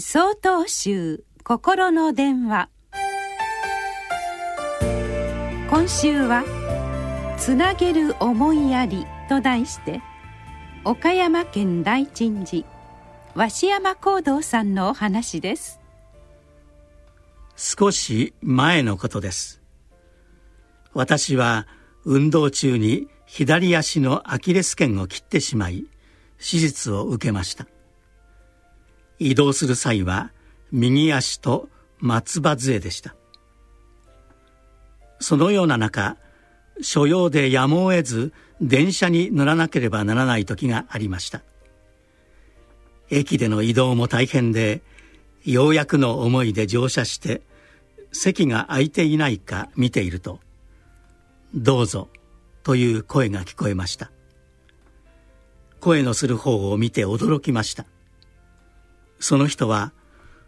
総統集心の電話。今週は「つなげる思いやり」と題して岡山県大鎮寺鷲山光道さんのお話です。少し前のことです。私は運動中に左足のアキレス腱を切ってしまい手術を受けました。移動する際は右足と松葉杖でした。そのような中所用でやむを得ず電車に乗らなければならない時がありました。駅での移動も大変でようやくの思いで乗車して席が空いていないか見ていると「どうぞ」という声が聞こえました。声のする方を見て驚きました。その人は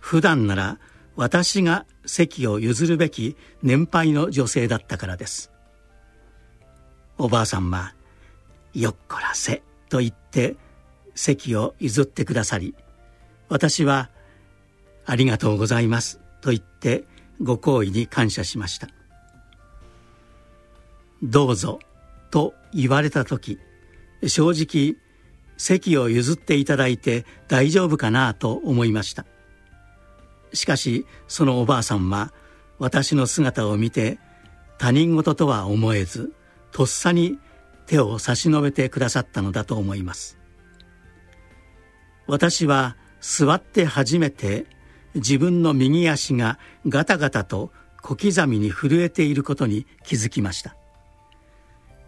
普段なら私が席を譲るべき年配の女性だったからです。おばあさんは「よっこらせ」と言って席を譲ってくださり私は「ありがとうございます」と言ってご好意に感謝しました「どうぞ」と言われた時正直席を譲っていただいて大丈夫かなと思いました。しかしそのおばあさんは私の姿を見て他人事とは思えずとっさに手を差し伸べてくださったのだと思います。私は座って初めて自分の右足がガタガタと小刻みに震えていることに気づきました。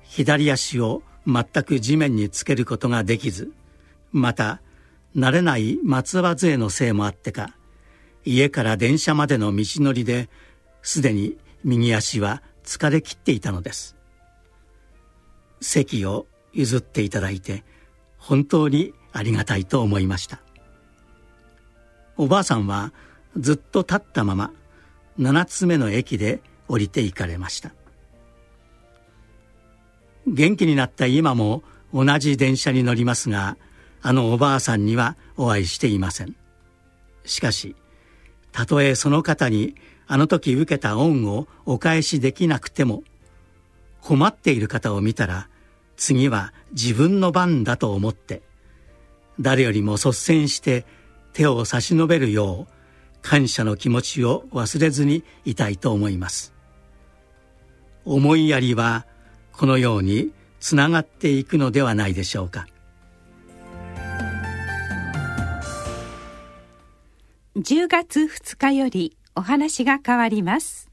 左足を全く地面につけることができずまた慣れない松葉杖のせいもあってか家から電車までの道のりですでに右足は疲れきっていたのです。席を譲っていただいて本当にありがたいと思いました。おばあさんはずっと立ったまま7つ目の駅で降りて行かれました。元気になった今も同じ電車に乗りますがあのおばあさんにはお会いしていません。しかしたとえその方にあの時受けた恩をお返しできなくても困っている方を見たら次は自分の番だと思って誰よりも率先して手を差し伸べるよう感謝の気持ちを忘れずにいたいと思います。思いやりはこのようにつながっていくのではないでしょうか。10月2日よりお話が変わります。